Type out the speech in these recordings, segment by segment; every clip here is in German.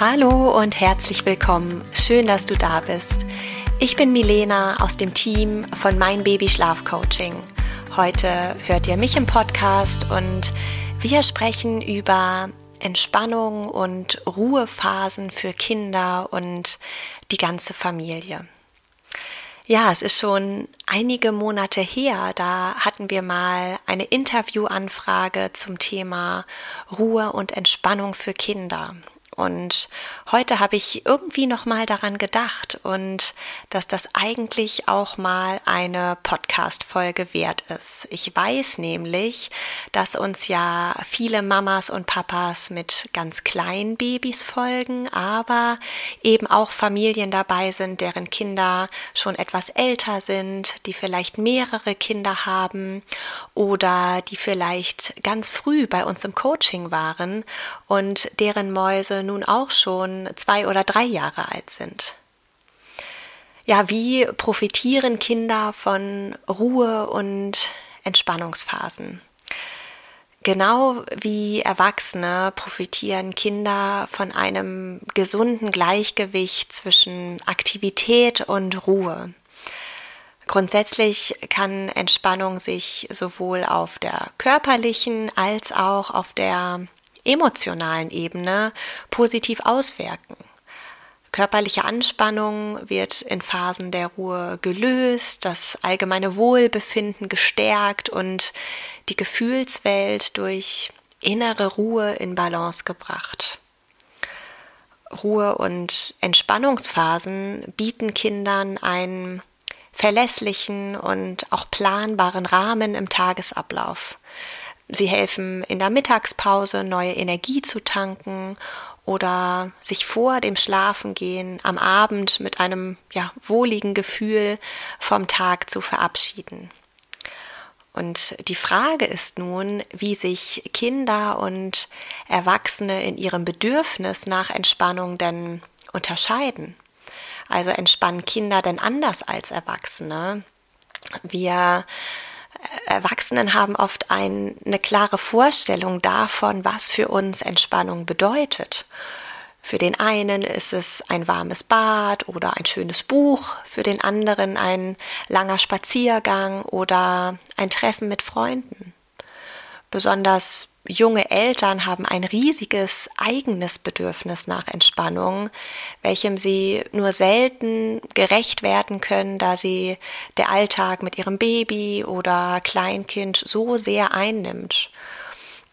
Hallo und herzlich willkommen. Schön, dass du da bist. Ich bin Milena aus dem Team von Mein Baby Schlaf Coaching. Heute hört ihr mich im Podcast und wir sprechen über Entspannung und Ruhephasen für Kinder und die ganze Familie. Ja, es ist schon einige Monate her, da hatten wir mal eine Interviewanfrage zum Thema Ruhe und Entspannung für Kinder. Und heute habe ich irgendwie noch mal daran gedacht und dass das eigentlich auch mal eine Podcast Folge wert ist. Ich weiß nämlich, dass uns ja viele Mamas und Papas mit ganz kleinen Babys folgen, aber eben auch Familien dabei sind, deren Kinder schon etwas älter sind, die vielleicht mehrere Kinder haben oder die vielleicht ganz früh bei uns im Coaching waren und deren Mäuse nun auch schon zwei oder drei Jahre alt sind. Ja, wie profitieren Kinder von Ruhe und Entspannungsphasen? Genau wie Erwachsene profitieren Kinder von einem gesunden Gleichgewicht zwischen Aktivität und Ruhe. Grundsätzlich kann Entspannung sich sowohl auf der körperlichen als auch auf der emotionalen Ebene positiv auswirken. Körperliche Anspannung wird in Phasen der Ruhe gelöst, das allgemeine Wohlbefinden gestärkt und die Gefühlswelt durch innere Ruhe in Balance gebracht. Ruhe- und Entspannungsphasen bieten Kindern einen verlässlichen und auch planbaren Rahmen im Tagesablauf. Sie helfen in der Mittagspause neue Energie zu tanken oder sich vor dem Schlafengehen am Abend mit einem ja, wohligen Gefühl vom Tag zu verabschieden. Und die Frage ist nun, wie sich Kinder und Erwachsene in ihrem Bedürfnis nach Entspannung denn unterscheiden. Also entspannen Kinder denn anders als Erwachsene? Wir Erwachsenen haben oft ein, eine klare Vorstellung davon, was für uns Entspannung bedeutet. Für den einen ist es ein warmes Bad oder ein schönes Buch, für den anderen ein langer Spaziergang oder ein Treffen mit Freunden. Besonders junge Eltern haben ein riesiges eigenes Bedürfnis nach Entspannung, welchem sie nur selten gerecht werden können, da sie der Alltag mit ihrem Baby oder Kleinkind so sehr einnimmt.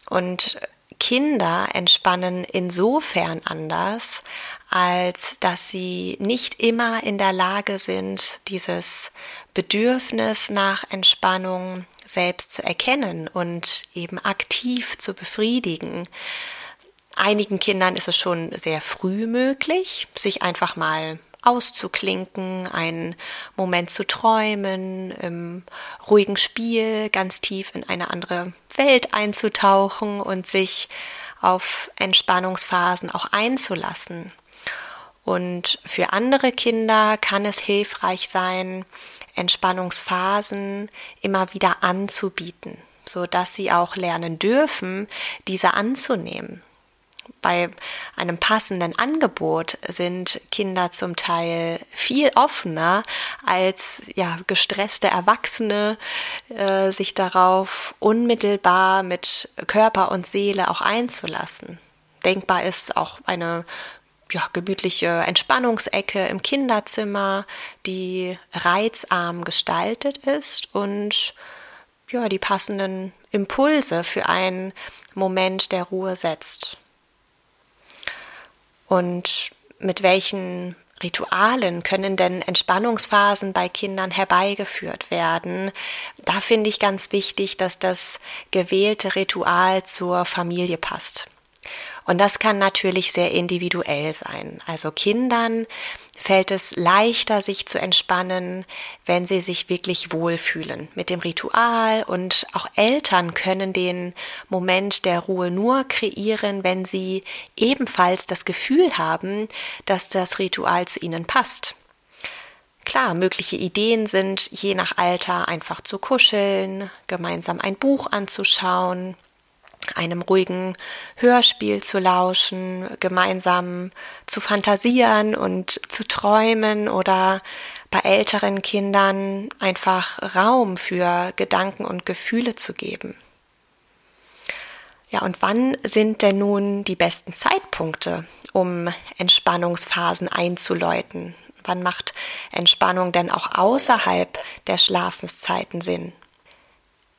Und Kinder entspannen insofern anders, als dass sie nicht immer in der Lage sind, dieses Bedürfnis nach Entspannung selbst zu erkennen und eben aktiv zu befriedigen. Einigen Kindern ist es schon sehr früh möglich, sich einfach mal auszuklinken, einen Moment zu träumen, im ruhigen Spiel ganz tief in eine andere Welt einzutauchen und sich auf Entspannungsphasen auch einzulassen. Und für andere Kinder kann es hilfreich sein, Entspannungsphasen immer wieder anzubieten, so dass sie auch lernen dürfen, diese anzunehmen. Bei einem passenden Angebot sind Kinder zum Teil viel offener als ja, gestresste Erwachsene, äh, sich darauf unmittelbar mit Körper und Seele auch einzulassen. Denkbar ist auch eine ja, gemütliche Entspannungsecke im Kinderzimmer, die reizarm gestaltet ist und ja, die passenden Impulse für einen Moment der Ruhe setzt. Und mit welchen Ritualen können denn Entspannungsphasen bei Kindern herbeigeführt werden? Da finde ich ganz wichtig, dass das gewählte Ritual zur Familie passt. Und das kann natürlich sehr individuell sein. Also Kindern fällt es leichter, sich zu entspannen, wenn sie sich wirklich wohlfühlen mit dem Ritual. Und auch Eltern können den Moment der Ruhe nur kreieren, wenn sie ebenfalls das Gefühl haben, dass das Ritual zu ihnen passt. Klar, mögliche Ideen sind je nach Alter einfach zu kuscheln, gemeinsam ein Buch anzuschauen, einem ruhigen Hörspiel zu lauschen, gemeinsam zu fantasieren und zu träumen oder bei älteren Kindern einfach Raum für Gedanken und Gefühle zu geben. Ja, und wann sind denn nun die besten Zeitpunkte, um Entspannungsphasen einzuläuten? Wann macht Entspannung denn auch außerhalb der Schlafenszeiten Sinn?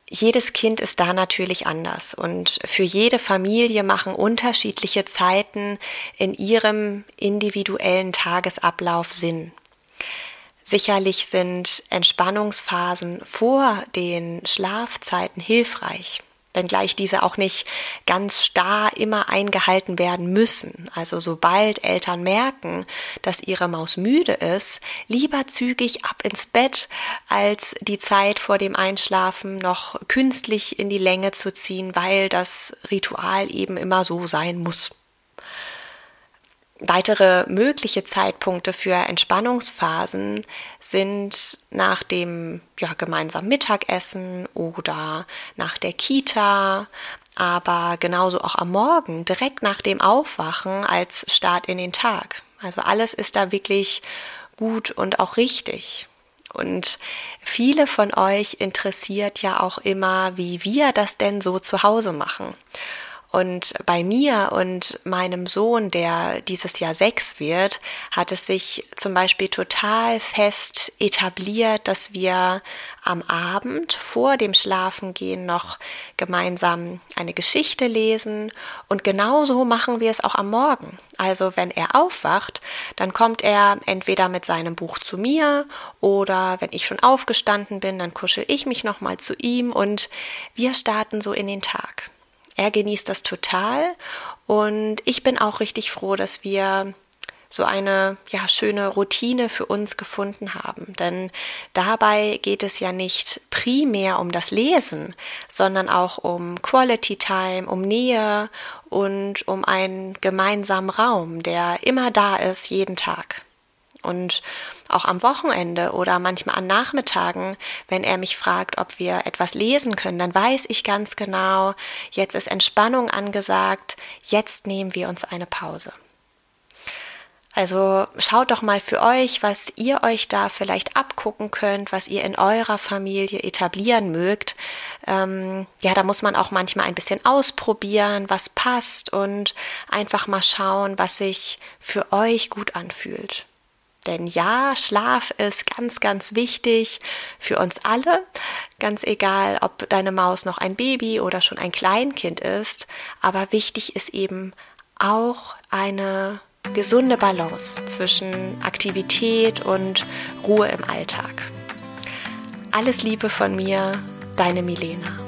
Jedes Kind ist da natürlich anders und für jede Familie machen unterschiedliche Zeiten in ihrem individuellen Tagesablauf Sinn. Sicherlich sind Entspannungsphasen vor den Schlafzeiten hilfreich wenngleich diese auch nicht ganz starr immer eingehalten werden müssen. Also sobald Eltern merken, dass ihre Maus müde ist, lieber zügig ab ins Bett, als die Zeit vor dem Einschlafen noch künstlich in die Länge zu ziehen, weil das Ritual eben immer so sein muss. Weitere mögliche Zeitpunkte für Entspannungsphasen sind nach dem ja, gemeinsamen Mittagessen oder nach der Kita, aber genauso auch am Morgen, direkt nach dem Aufwachen als Start in den Tag. Also alles ist da wirklich gut und auch richtig. Und viele von euch interessiert ja auch immer, wie wir das denn so zu Hause machen. Und bei mir und meinem Sohn, der dieses Jahr sechs wird, hat es sich zum Beispiel total fest etabliert, dass wir am Abend vor dem Schlafengehen noch gemeinsam eine Geschichte lesen. Und genauso machen wir es auch am Morgen. Also wenn er aufwacht, dann kommt er entweder mit seinem Buch zu mir oder wenn ich schon aufgestanden bin, dann kuschel ich mich nochmal zu ihm und wir starten so in den Tag. Er genießt das total und ich bin auch richtig froh, dass wir so eine ja schöne Routine für uns gefunden haben, denn dabei geht es ja nicht primär um das Lesen, sondern auch um Quality Time, um Nähe und um einen gemeinsamen Raum, der immer da ist jeden Tag. Und auch am Wochenende oder manchmal an Nachmittagen, wenn er mich fragt, ob wir etwas lesen können, dann weiß ich ganz genau, jetzt ist Entspannung angesagt, jetzt nehmen wir uns eine Pause. Also schaut doch mal für euch, was ihr euch da vielleicht abgucken könnt, was ihr in eurer Familie etablieren mögt. Ähm, ja, da muss man auch manchmal ein bisschen ausprobieren, was passt und einfach mal schauen, was sich für euch gut anfühlt. Denn ja, Schlaf ist ganz, ganz wichtig für uns alle. Ganz egal, ob deine Maus noch ein Baby oder schon ein Kleinkind ist. Aber wichtig ist eben auch eine gesunde Balance zwischen Aktivität und Ruhe im Alltag. Alles Liebe von mir, deine Milena.